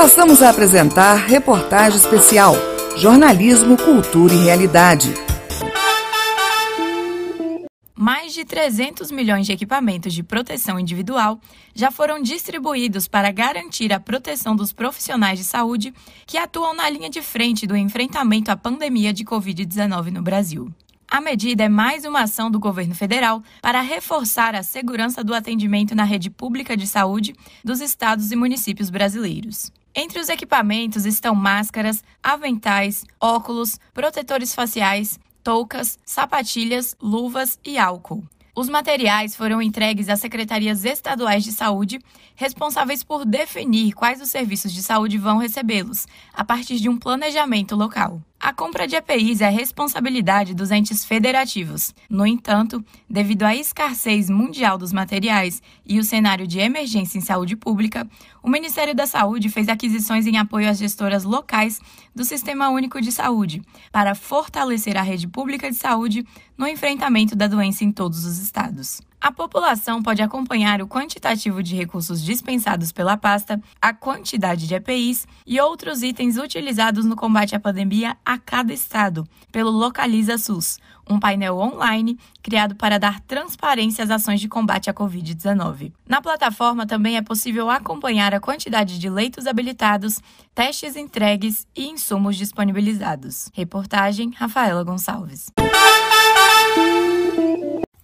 Passamos a apresentar reportagem especial Jornalismo, Cultura e Realidade. Mais de 300 milhões de equipamentos de proteção individual já foram distribuídos para garantir a proteção dos profissionais de saúde que atuam na linha de frente do enfrentamento à pandemia de Covid-19 no Brasil. A medida é mais uma ação do governo federal para reforçar a segurança do atendimento na rede pública de saúde dos estados e municípios brasileiros. Entre os equipamentos estão máscaras, aventais, óculos, protetores faciais, toucas, sapatilhas, luvas e álcool. Os materiais foram entregues às secretarias estaduais de saúde, responsáveis por definir quais os serviços de saúde vão recebê-los, a partir de um planejamento local. A compra de EPIs é responsabilidade dos entes federativos. No entanto, devido à escassez mundial dos materiais e o cenário de emergência em saúde pública, o Ministério da Saúde fez aquisições em apoio às gestoras locais do Sistema Único de Saúde, para fortalecer a rede pública de saúde no enfrentamento da doença em todos os estados. A população pode acompanhar o quantitativo de recursos dispensados pela pasta, a quantidade de EPIs e outros itens utilizados no combate à pandemia a cada estado, pelo Localiza SUS, um painel online criado para dar transparência às ações de combate à Covid-19. Na plataforma também é possível acompanhar a quantidade de leitos habilitados, testes entregues e insumos disponibilizados. Reportagem Rafaela Gonçalves.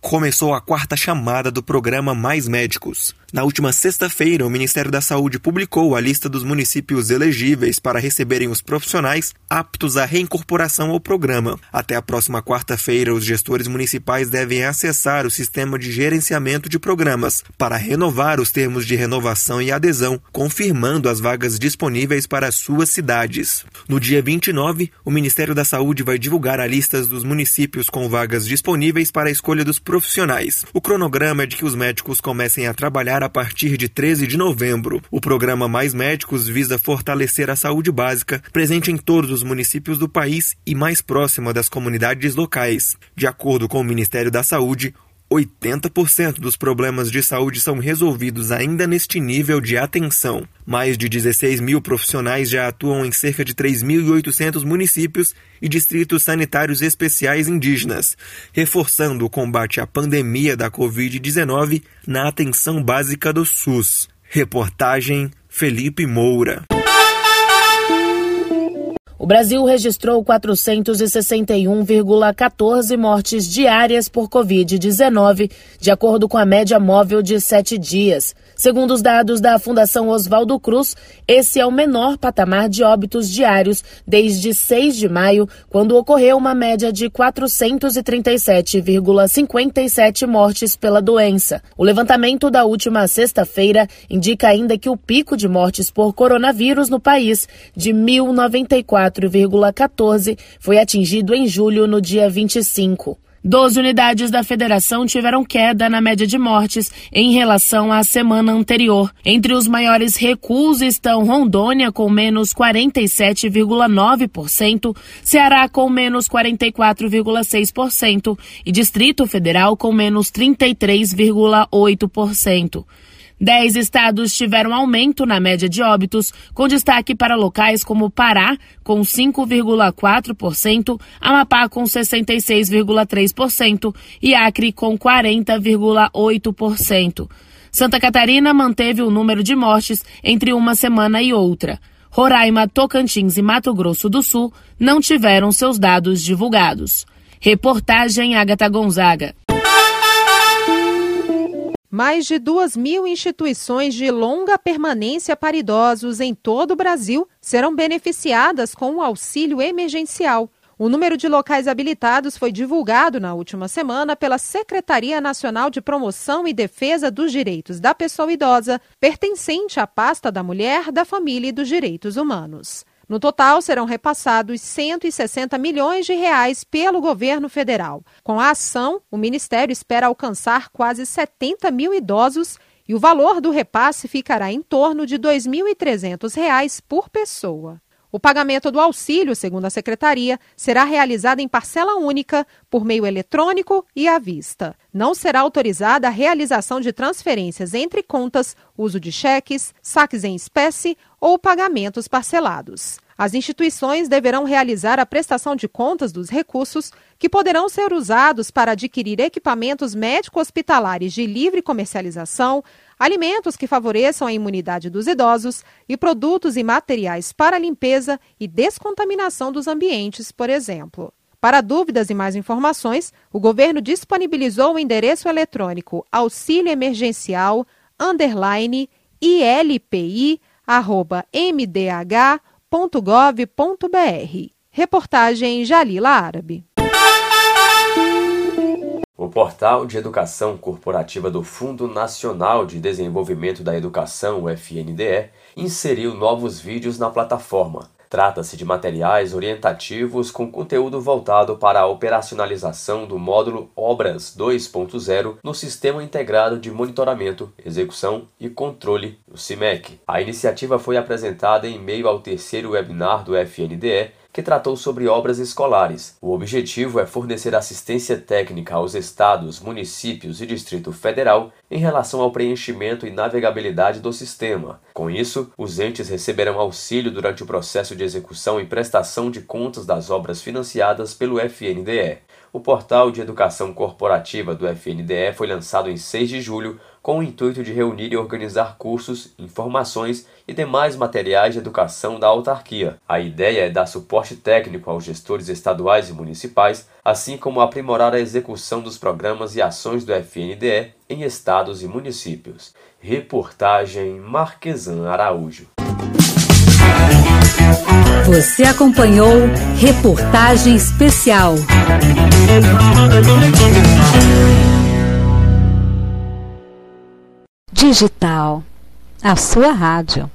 Começou a quarta chamada do programa Mais Médicos. Na última sexta-feira, o Ministério da Saúde publicou a lista dos municípios elegíveis para receberem os profissionais aptos à reincorporação ao programa. Até a próxima quarta-feira, os gestores municipais devem acessar o sistema de gerenciamento de programas para renovar os termos de renovação e adesão, confirmando as vagas disponíveis para suas cidades. No dia 29, o Ministério da Saúde vai divulgar a lista dos municípios com vagas disponíveis para a escolha dos profissionais. O cronograma é de que os médicos comecem a trabalhar a partir de 13 de novembro. O programa Mais Médicos visa fortalecer a saúde básica, presente em todos os municípios do país e mais próxima das comunidades locais. De acordo com o Ministério da Saúde, 80% dos problemas de saúde são resolvidos ainda neste nível de atenção. Mais de 16 mil profissionais já atuam em cerca de 3.800 municípios e distritos sanitários especiais indígenas, reforçando o combate à pandemia da Covid-19 na atenção básica do SUS. Reportagem Felipe Moura. O Brasil registrou 461,14 mortes diárias por Covid-19, de acordo com a média móvel de sete dias. Segundo os dados da Fundação Oswaldo Cruz, esse é o menor patamar de óbitos diários desde 6 de maio, quando ocorreu uma média de 437,57 mortes pela doença. O levantamento da última sexta-feira indica ainda que o pico de mortes por coronavírus no país, de 1.094,14, foi atingido em julho, no dia 25. Doze unidades da federação tiveram queda na média de mortes em relação à semana anterior. Entre os maiores recuos estão Rondônia, com menos 47,9%, Ceará, com menos 44,6% e Distrito Federal, com menos 33,8%. Dez estados tiveram aumento na média de óbitos, com destaque para locais como Pará, com 5,4%, Amapá, com 66,3% e Acre, com 40,8%. Santa Catarina manteve o número de mortes entre uma semana e outra. Roraima, Tocantins e Mato Grosso do Sul não tiveram seus dados divulgados. Reportagem Agatha Gonzaga. Mais de duas mil instituições de longa permanência para idosos em todo o Brasil serão beneficiadas com o auxílio emergencial. O número de locais habilitados foi divulgado na última semana pela Secretaria Nacional de Promoção e Defesa dos Direitos da Pessoa Idosa, pertencente à pasta da Mulher, da Família e dos Direitos Humanos. No total, serão repassados 160 milhões de reais pelo governo federal. Com a ação, o Ministério espera alcançar quase 70 mil idosos e o valor do repasse ficará em torno de R$ 2.300 por pessoa. O pagamento do auxílio, segundo a secretaria, será realizado em parcela única, por meio eletrônico e à vista. Não será autorizada a realização de transferências entre contas, uso de cheques, saques em espécie ou pagamentos parcelados. As instituições deverão realizar a prestação de contas dos recursos que poderão ser usados para adquirir equipamentos médico-hospitalares de livre comercialização, alimentos que favoreçam a imunidade dos idosos e produtos e materiais para limpeza e descontaminação dos ambientes, por exemplo. Para dúvidas e mais informações, o governo disponibilizou o endereço eletrônico auxílio emergencial underline. Reportagem Jalila Árabe. O portal de educação corporativa do Fundo Nacional de Desenvolvimento da Educação, o FNDE, inseriu novos vídeos na plataforma. Trata-se de materiais orientativos com conteúdo voltado para a operacionalização do módulo Obras 2.0 no Sistema Integrado de Monitoramento, Execução e Controle, o CIMEC. A iniciativa foi apresentada em meio ao terceiro webinar do FNDE que tratou sobre obras escolares. O objetivo é fornecer assistência técnica aos estados, municípios e Distrito Federal em relação ao preenchimento e navegabilidade do sistema. Com isso, os entes receberão auxílio durante o processo de execução e prestação de contas das obras financiadas pelo FNDE. O portal de educação corporativa do FNDE foi lançado em 6 de julho com o intuito de reunir e organizar cursos, informações e demais materiais de educação da autarquia. A ideia é dar suporte técnico aos gestores estaduais e municipais, assim como aprimorar a execução dos programas e ações do FNDE em estados e municípios. Reportagem Marquesan Araújo. Você acompanhou Reportagem Especial. Digital, a sua rádio.